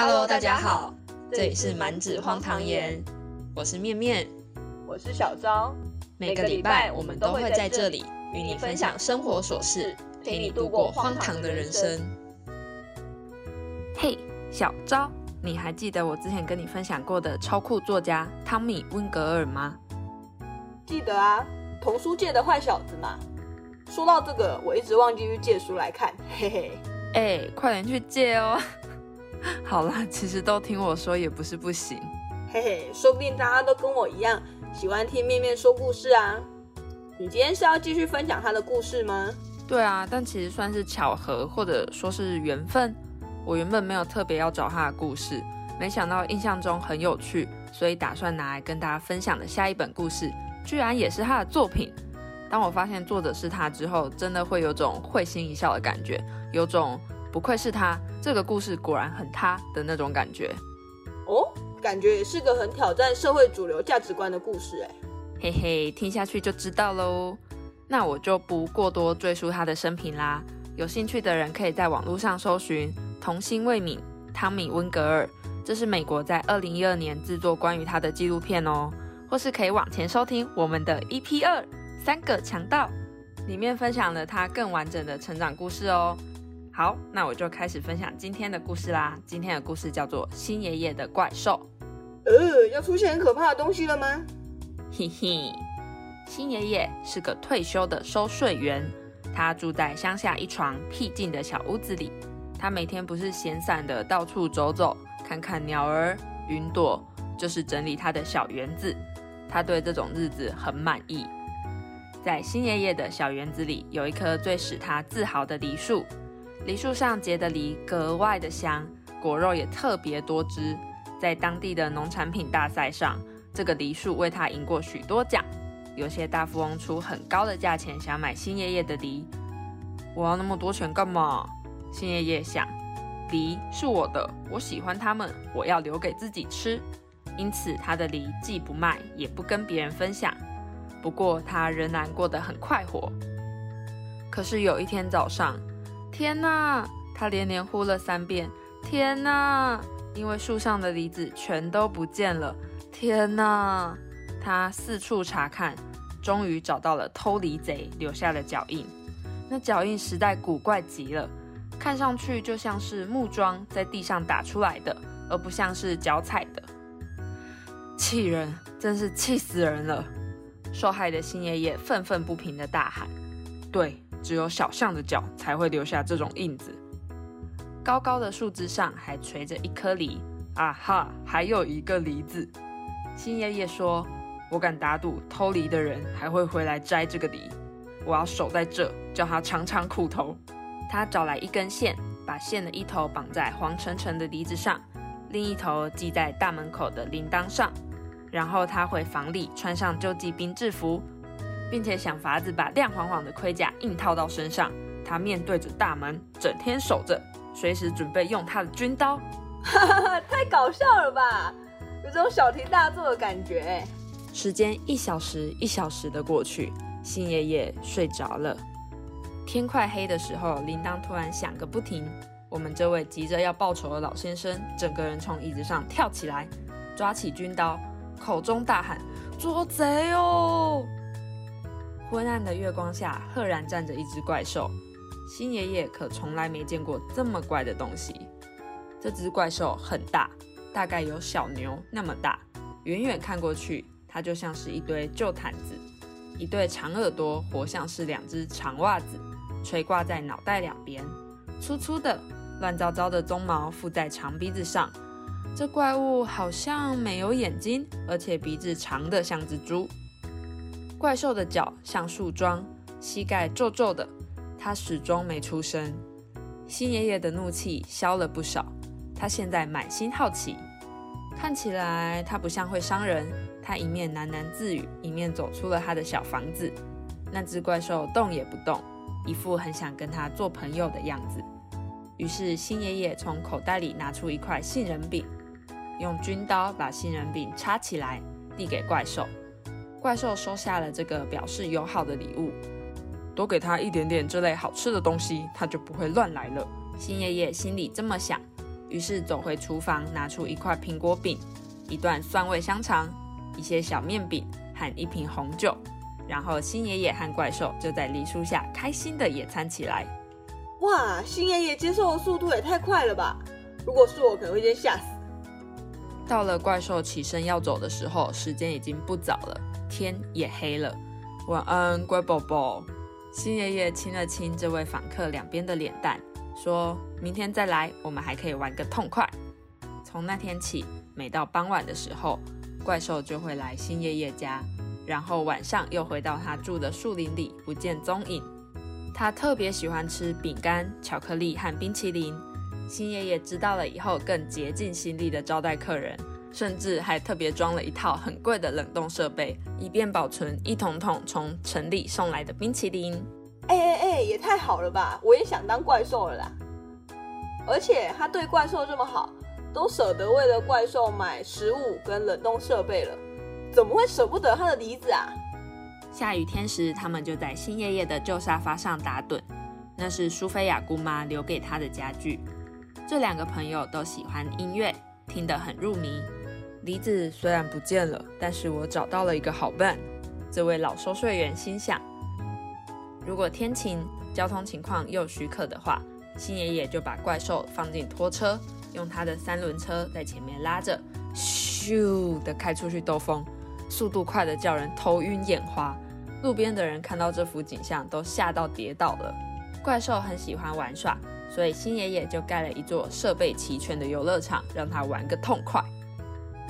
Hello，大家好，这里是满纸荒唐言，我是面面，我是小昭。每个礼拜我们都会在这里与你分享生活琐事，陪你度过荒唐的人生。嘿，小昭，你还记得我之前跟你分享过的超酷作家汤米温格尔吗？记得啊，童书界的坏小子嘛。说到这个，我一直忘记去借书来看，嘿嘿。哎，快点去借哦。好啦，其实都听我说也不是不行，嘿嘿，说不定大家都跟我一样喜欢听面面说故事啊。你今天是要继续分享他的故事吗？对啊，但其实算是巧合或者说是缘分。我原本没有特别要找他的故事，没想到印象中很有趣，所以打算拿来跟大家分享的下一本故事，居然也是他的作品。当我发现作者是他之后，真的会有种会心一笑的感觉，有种。不愧是他，这个故事果然很他的那种感觉。哦，感觉也是个很挑战社会主流价值观的故事哎，嘿嘿，听下去就知道喽。那我就不过多赘述他的生平啦，有兴趣的人可以在网络上搜寻“童心未泯”汤米温格尔，这是美国在二零一二年制作关于他的纪录片哦，或是可以往前收听我们的 EP 二三个强盗，里面分享了他更完整的成长故事哦。好，那我就开始分享今天的故事啦。今天的故事叫做《新爷爷的怪兽》。呃，要出现很可怕的东西了吗？嘿嘿，新爷爷是个退休的收税员，他住在乡下一床僻静的小屋子里。他每天不是闲散的到处走走，看看鸟儿、云朵，就是整理他的小园子。他对这种日子很满意。在新爷爷的小园子里，有一棵最使他自豪的梨树。梨树上结的梨格外的香，果肉也特别多汁。在当地的农产品大赛上，这个梨树为他赢过许多奖。有些大富翁出很高的价钱想买新爷爷的梨。我要那么多钱干嘛？新爷爷想，梨是我的，我喜欢它们，我要留给自己吃。因此，他的梨既不卖，也不跟别人分享。不过，他仍然过得很快活。可是有一天早上，天哪！他连连呼了三遍：“天哪！”因为树上的梨子全都不见了。天哪！他四处查看，终于找到了偷梨贼留下的脚印。那脚印实在古怪极了，看上去就像是木桩在地上打出来的，而不像是脚踩的。气人！真是气死人了！受害的新爷爷愤愤不平的大喊：“对！”只有小象的脚才会留下这种印子。高高的树枝上还垂着一颗梨，啊哈，还有一个梨子。新爷爷说：“我敢打赌，偷梨的人还会回来摘这个梨。我要守在这，叫他尝尝苦头。”他找来一根线，把线的一头绑在黄澄澄的梨子上，另一头系在大门口的铃铛上。然后他回房里穿上救济兵制服。并且想法子把亮晃晃的盔甲硬套到身上。他面对着大门，整天守着，随时准备用他的军刀。哈哈哈，太搞笑了吧！有种小题大做的感觉。时间一小时一小时的过去，新爷爷睡着了。天快黑的时候，铃铛突然响个不停。我们这位急着要报仇的老先生，整个人从椅子上跳起来，抓起军刀，口中大喊：“捉贼哦！”昏暗的月光下，赫然站着一只怪兽。新爷爷可从来没见过这么怪的东西。这只怪兽很大，大概有小牛那么大。远远看过去，它就像是一堆旧毯子，一对长耳朵活像是两只长袜子，垂挂在脑袋两边。粗粗的、乱糟糟的鬃毛附在长鼻子上。这怪物好像没有眼睛，而且鼻子长得像只猪。怪兽的脚像树桩，膝盖皱皱的，它始终没出声。新爷爷的怒气消了不少，他现在满心好奇。看起来他不像会伤人。他一面喃喃自语，一面走出了他的小房子。那只怪兽动也不动，一副很想跟他做朋友的样子。于是新爷爷从口袋里拿出一块杏仁饼，用军刀把杏仁饼插起来，递给怪兽。怪兽收下了这个表示友好的礼物，多给他一点点这类好吃的东西，他就不会乱来了。新爷爷心里这么想，于是走回厨房，拿出一块苹果饼、一段蒜味香肠、一些小面饼和一瓶红酒。然后新爷爷和怪兽就在梨树下开心的野餐起来。哇，新爷爷接受的速度也太快了吧！如果是我，可能会先吓死。到了怪兽起身要走的时候，时间已经不早了，天也黑了。晚安，乖宝宝。新爷爷亲了亲这位访客两边的脸蛋，说明天再来，我们还可以玩个痛快。从那天起，每到傍晚的时候，怪兽就会来新爷爷家。然后晚上又回到他住的树林里，不见踪影。他特别喜欢吃饼干、巧克力和冰淇淋。新爷爷知道了以后，更竭尽心力的招待客人，甚至还特别装了一套很贵的冷冻设备，以便保存一桶桶从城里送来的冰淇淋。哎哎哎，也太好了吧！我也想当怪兽了啦。而且他对怪兽这么好，都舍得为了怪兽买食物跟冷冻设备了。怎么会舍不得他的梨子啊？下雨天时，他们就在新爷爷的旧沙发上打盹，那是苏菲亚姑妈留给他的家具。这两个朋友都喜欢音乐，听得很入迷。梨子虽然不见了，但是我找到了一个好伴。这位老收税员心想：如果天晴，交通情况又许可的话，新爷爷就把怪兽放进拖车，用他的三轮车在前面拉着，咻的开出去兜风。速度快的叫人头晕眼花，路边的人看到这幅景象都吓到跌倒了。怪兽很喜欢玩耍，所以新爷爷就盖了一座设备齐全的游乐场，让他玩个痛快。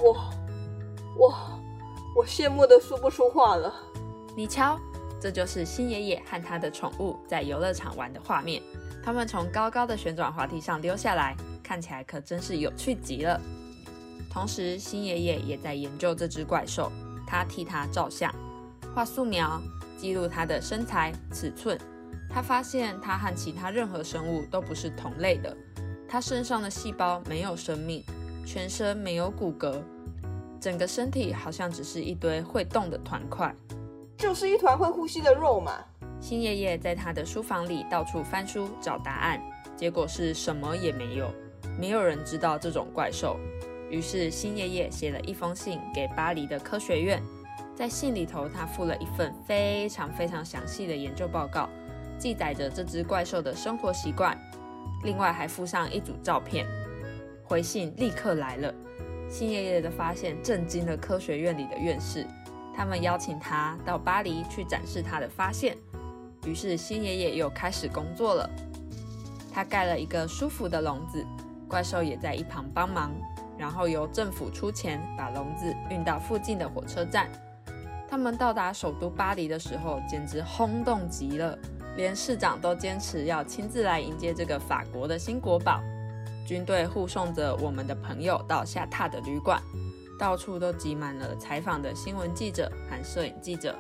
哇哇，我羡慕的说不出话了。你瞧，这就是新爷爷和他的宠物在游乐场玩的画面。他们从高高的旋转滑梯上溜下来，看起来可真是有趣极了。同时，新爷爷也在研究这只怪兽。他替它照相、画素描，记录它的身材尺寸。他发现它和其他任何生物都不是同类的。它身上的细胞没有生命，全身没有骨骼，整个身体好像只是一堆会动的团块，就是一团会呼吸的肉嘛。新爷爷在他的书房里到处翻书找答案，结果是什么也没有。没有人知道这种怪兽。于是，新爷爷写了一封信给巴黎的科学院。在信里头，他附了一份非常非常详细的研究报告，记载着这只怪兽的生活习惯。另外，还附上一组照片。回信立刻来了。新爷爷的发现震惊了科学院里的院士，他们邀请他到巴黎去展示他的发现。于是，新爷爷又开始工作了。他盖了一个舒服的笼子，怪兽也在一旁帮忙。然后由政府出钱把笼子运到附近的火车站。他们到达首都巴黎的时候，简直轰动极了，连市长都坚持要亲自来迎接这个法国的新国宝。军队护送着我们的朋友到下榻的旅馆，到处都挤满了采访的新闻记者和摄影记者。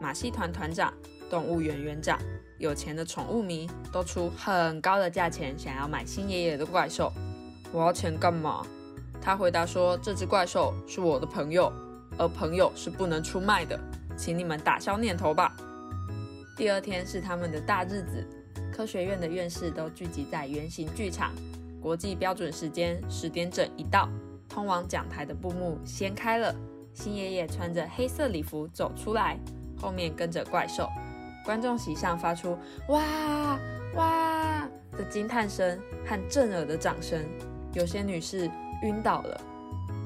马戏团团长、动物园园长、有钱的宠物迷都出很高的价钱想要买新爷爷的怪兽。我要钱干嘛？他回答说：“这只怪兽是我的朋友，而朋友是不能出卖的，请你们打消念头吧。”第二天是他们的大日子，科学院的院士都聚集在圆形剧场。国际标准时间十点整一到，通往讲台的布幕掀开了，新爷爷穿着黑色礼服走出来，后面跟着怪兽。观众席上发出“哇哇”的惊叹声和震耳的掌声，有些女士。晕倒了。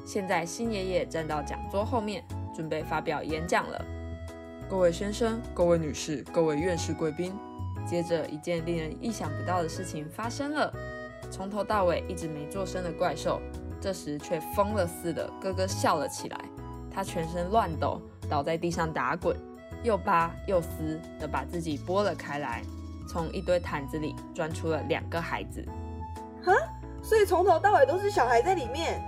现在新爷爷站到讲桌后面，准备发表演讲了。各位先生、各位女士、各位院士贵宾，接着一件令人意想不到的事情发生了。从头到尾一直没做声的怪兽，这时却疯了似的咯咯笑了起来。他全身乱抖，倒在地上打滚，又扒又撕的把自己拨了开来，从一堆毯子里钻出了两个孩子。哈？所以从头到尾都是小孩在里面。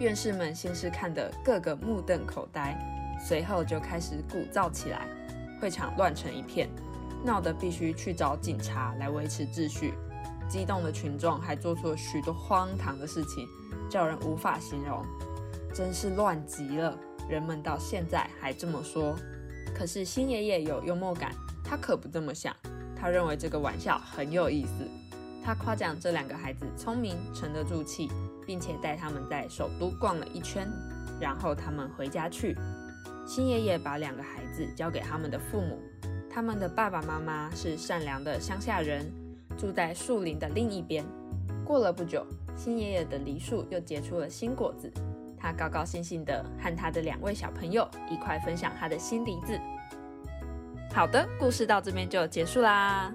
院士们先是看得个个目瞪口呆，随后就开始鼓噪起来，会场乱成一片，闹得必须去找警察来维持秩序。激动的群众还做出了许多荒唐的事情，叫人无法形容，真是乱极了。人们到现在还这么说。可是新爷爷有幽默感，他可不这么想，他认为这个玩笑很有意思。他夸奖这两个孩子聪明、沉得住气，并且带他们在首都逛了一圈，然后他们回家去。新爷爷把两个孩子交给他们的父母，他们的爸爸妈妈是善良的乡下人，住在树林的另一边。过了不久，新爷爷的梨树又结出了新果子，他高高兴兴地和他的两位小朋友一块分享他的新梨子。好的，故事到这边就结束啦。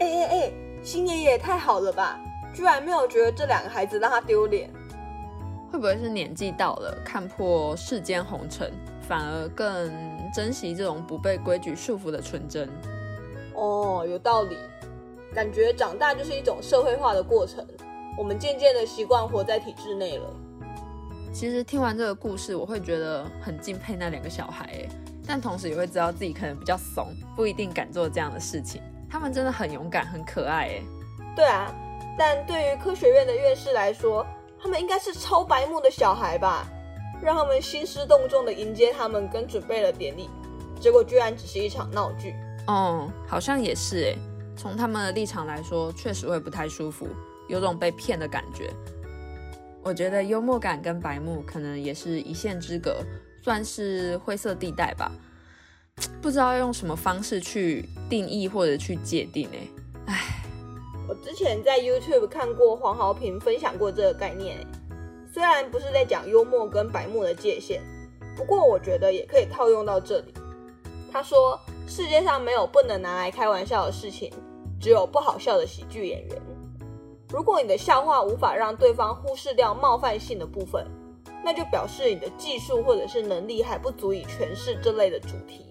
哎哎哎，新爷爷太好了吧，居然没有觉得这两个孩子让他丢脸。会不会是年纪到了，看破世间红尘，反而更珍惜这种不被规矩束缚的纯真？哦，有道理。感觉长大就是一种社会化的过程，我们渐渐的习惯活在体制内了。其实听完这个故事，我会觉得很敬佩那两个小孩，哎，但同时也会知道自己可能比较怂，不一定敢做这样的事情。他们真的很勇敢，很可爱，哎。对啊，但对于科学院的院士来说，他们应该是超白目的小孩吧？让他们兴师动众的迎接他们，跟准备了典礼，结果居然只是一场闹剧。哦，好像也是，哎。从他们的立场来说，确实会不太舒服，有种被骗的感觉。我觉得幽默感跟白目可能也是一线之隔，算是灰色地带吧。不知道用什么方式去定义或者去界定哎。唉，我之前在 YouTube 看过黄豪平分享过这个概念，虽然不是在讲幽默跟白目的界限，不过我觉得也可以套用到这里。他说：“世界上没有不能拿来开玩笑的事情。”只有不好笑的喜剧演员。如果你的笑话无法让对方忽视掉冒犯性的部分，那就表示你的技术或者是能力还不足以诠释这类的主题。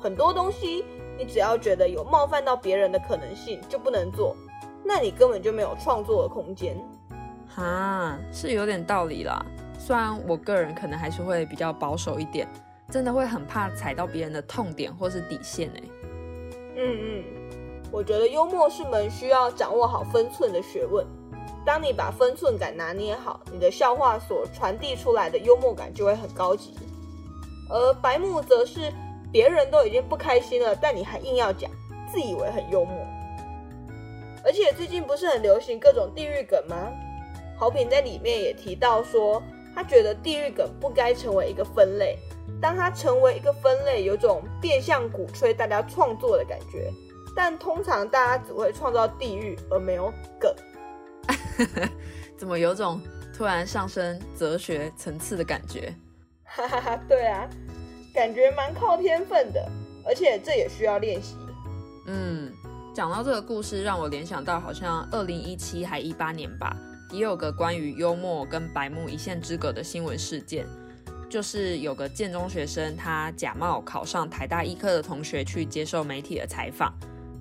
很多东西，你只要觉得有冒犯到别人的可能性，就不能做，那你根本就没有创作的空间。哈，是有点道理啦。虽然我个人可能还是会比较保守一点，真的会很怕踩到别人的痛点或是底线哎。嗯嗯。我觉得幽默是门需要掌握好分寸的学问。当你把分寸感拿捏好，你的笑话所传递出来的幽默感就会很高级。而白目则是别人都已经不开心了，但你还硬要讲，自以为很幽默。而且最近不是很流行各种地狱梗吗？豪平在里面也提到说，他觉得地狱梗不该成为一个分类，当它成为一个分类，有种变相鼓吹大家创作的感觉。但通常大家只会创造地狱，而没有梗。怎么有种突然上升哲学层次的感觉？哈哈哈，对啊，感觉蛮靠天分的，而且这也需要练习。嗯，讲到这个故事，让我联想到好像二零一七还一八年吧，也有个关于幽默跟白目一线之隔的新闻事件，就是有个建中学生，他假冒考上台大医科的同学去接受媒体的采访。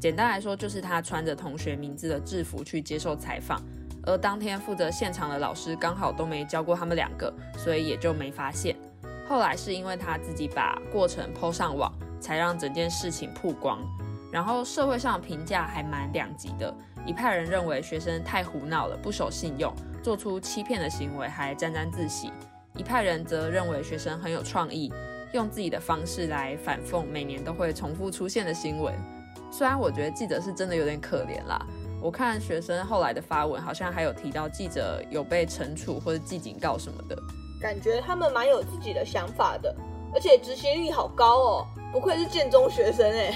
简单来说，就是他穿着同学名字的制服去接受采访，而当天负责现场的老师刚好都没教过他们两个，所以也就没发现。后来是因为他自己把过程抛上网，才让整件事情曝光。然后社会上评价还蛮两极的，一派人认为学生太胡闹了，不守信用，做出欺骗的行为，还沾沾自喜；一派人则认为学生很有创意，用自己的方式来反讽每年都会重复出现的新闻。虽然我觉得记者是真的有点可怜啦，我看学生后来的发文，好像还有提到记者有被惩处或者记警告什么的，感觉他们蛮有自己的想法的，而且执行力好高哦，不愧是建中学生哎。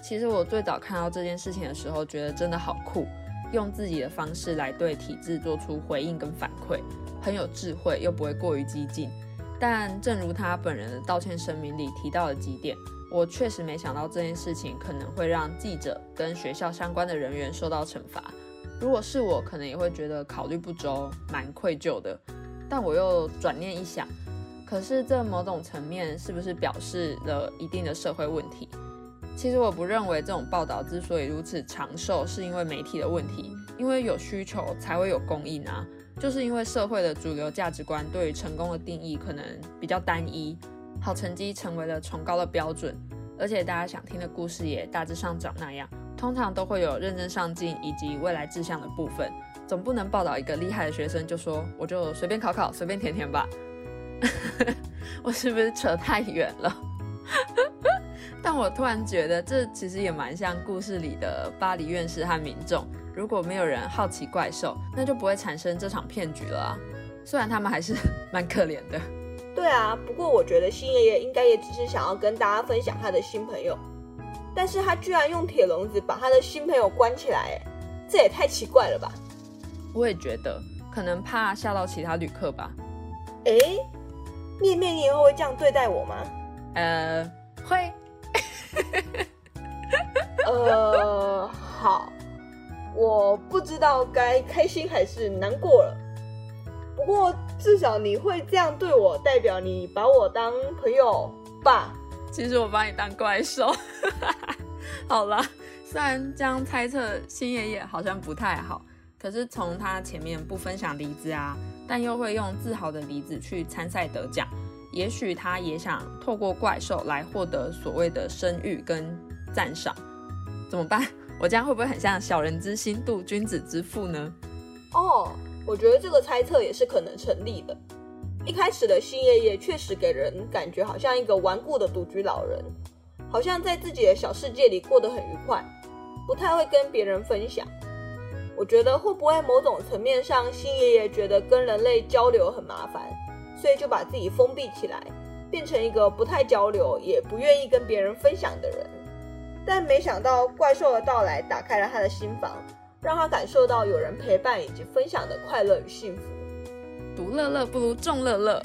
其实我最早看到这件事情的时候，觉得真的好酷，用自己的方式来对体制做出回应跟反馈，很有智慧又不会过于激进。但正如他本人的道歉声明里提到的几点。我确实没想到这件事情可能会让记者跟学校相关的人员受到惩罚。如果是我，可能也会觉得考虑不周，蛮愧疚的。但我又转念一想，可是这某种层面是不是表示了一定的社会问题？其实我不认为这种报道之所以如此长寿，是因为媒体的问题，因为有需求才会有供应啊。就是因为社会的主流价值观对于成功的定义可能比较单一。好成绩成为了崇高的标准，而且大家想听的故事也大致上长那样。通常都会有认真上进以及未来志向的部分，总不能报道一个厉害的学生就说我就随便考考随便填填吧。我是不是扯太远了？但我突然觉得这其实也蛮像故事里的巴黎院士和民众，如果没有人好奇怪兽，那就不会产生这场骗局了啊。虽然他们还是 蛮可怜的。对啊，不过我觉得新爷爷应该也只是想要跟大家分享他的新朋友，但是他居然用铁笼子把他的新朋友关起来，这也太奇怪了吧？我也觉得，可能怕吓到其他旅客吧。哎，面面，你以后会这样对待我吗？呃，会。呃，好，我不知道该开心还是难过了。不过至少你会这样对我，代表你把我当朋友吧？其实我把你当怪兽。好了，虽然这样猜测新爷爷好像不太好，可是从他前面不分享梨子啊，但又会用自豪的梨子去参赛得奖，也许他也想透过怪兽来获得所谓的声誉跟赞赏。怎么办？我这样会不会很像小人之心度君子之腹呢？哦，我觉得这个猜测也是可能成立的。一开始的新爷爷确实给人感觉好像一个顽固的独居老人，好像在自己的小世界里过得很愉快，不太会跟别人分享。我觉得会不会某种层面上，新爷爷觉得跟人类交流很麻烦，所以就把自己封闭起来，变成一个不太交流，也不愿意跟别人分享的人。但没想到怪兽的到来打开了他的心房，让他感受到有人陪伴以及分享的快乐与幸福。独乐乐不如众乐乐。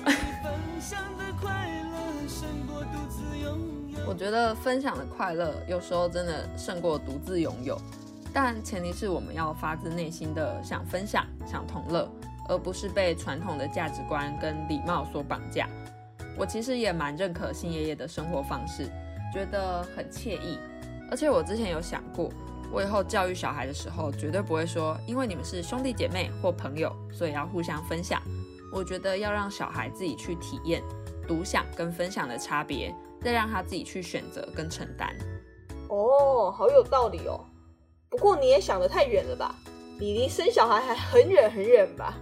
我觉得分享的快乐有时候真的胜过独自拥有，但前提是我们要发自内心的想分享、想同乐，而不是被传统的价值观跟礼貌所绑架。我其实也蛮认可新爷爷的生活方式，觉得很惬意。而且我之前有想过，我以后教育小孩的时候，绝对不会说，因为你们是兄弟姐妹或朋友，所以要互相分享。我觉得要让小孩自己去体验独享跟分享的差别，再让他自己去选择跟承担。哦，好有道理哦。不过你也想得太远了吧？你离生小孩还很远很远吧？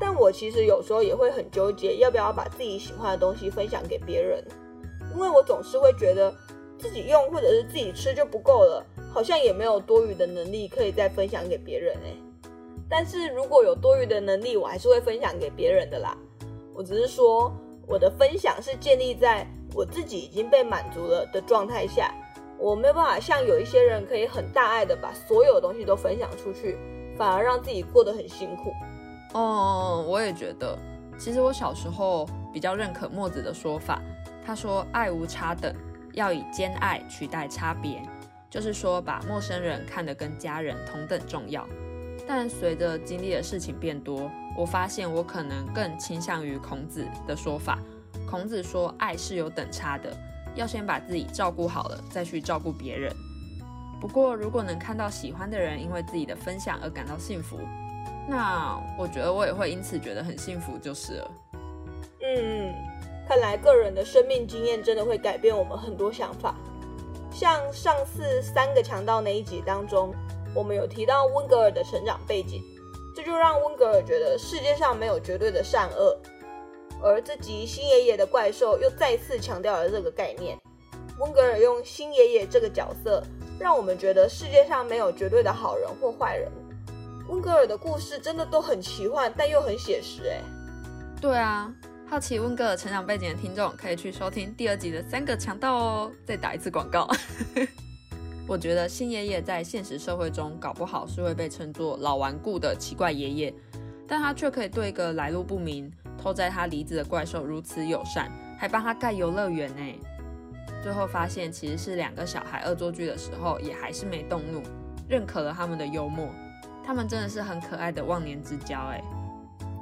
但我其实有时候也会很纠结，要不要把自己喜欢的东西分享给别人，因为我总是会觉得。自己用或者是自己吃就不够了，好像也没有多余的能力可以再分享给别人哎。但是如果有多余的能力，我还是会分享给别人的啦。我只是说，我的分享是建立在我自己已经被满足了的状态下，我没有办法像有一些人可以很大爱的把所有东西都分享出去，反而让自己过得很辛苦。哦，我也觉得，其实我小时候比较认可墨子的说法，他说爱无差等。要以兼爱取代差别，就是说把陌生人看得跟家人同等重要。但随着经历的事情变多，我发现我可能更倾向于孔子的说法。孔子说，爱是有等差的，要先把自己照顾好了，再去照顾别人。不过，如果能看到喜欢的人因为自己的分享而感到幸福，那我觉得我也会因此觉得很幸福，就是了。嗯嗯。看来个人的生命经验真的会改变我们很多想法。像上次三个强盗那一集当中，我们有提到温格尔的成长背景，这就让温格尔觉得世界上没有绝对的善恶。而这集新爷爷的怪兽又再次强调了这个概念。温格尔用新爷爷这个角色，让我们觉得世界上没有绝对的好人或坏人。温格尔的故事真的都很奇幻，但又很写实。哎，对啊。好奇温格尔成长背景的听众可以去收听第二集的三个强盗哦。再打一次广告。我觉得新爷爷在现实社会中搞不好是会被称作老顽固的奇怪爷爷，但他却可以对一个来路不明、偷摘他梨子的怪兽如此友善，还帮他盖游乐园呢。最后发现其实是两个小孩恶作剧的时候，也还是没动怒，认可了他们的幽默。他们真的是很可爱的忘年之交哎。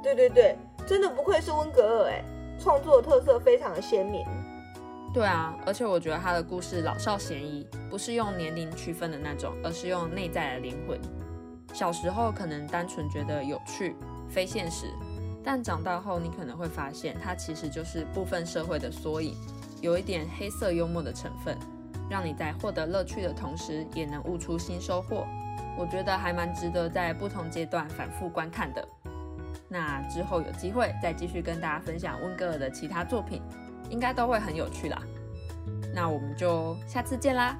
对对对。真的不愧是温格尔哎，创作特色非常的鲜明。对啊，而且我觉得他的故事老少咸宜，不是用年龄区分的那种，而是用内在的灵魂。小时候可能单纯觉得有趣、非现实，但长大后你可能会发现，它其实就是部分社会的缩影，有一点黑色幽默的成分，让你在获得乐趣的同时，也能悟出新收获。我觉得还蛮值得在不同阶段反复观看的。那之后有机会再继续跟大家分享温格尔的其他作品，应该都会很有趣啦。那我们就下次见啦！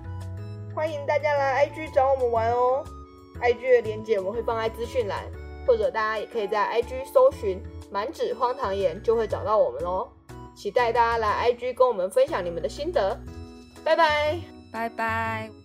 欢迎大家来 IG 找我们玩哦。IG 的链接我们会放在资讯栏，或者大家也可以在 IG 搜寻“满纸荒唐言”就会找到我们喽。期待大家来 IG 跟我们分享你们的心得，拜拜。拜拜。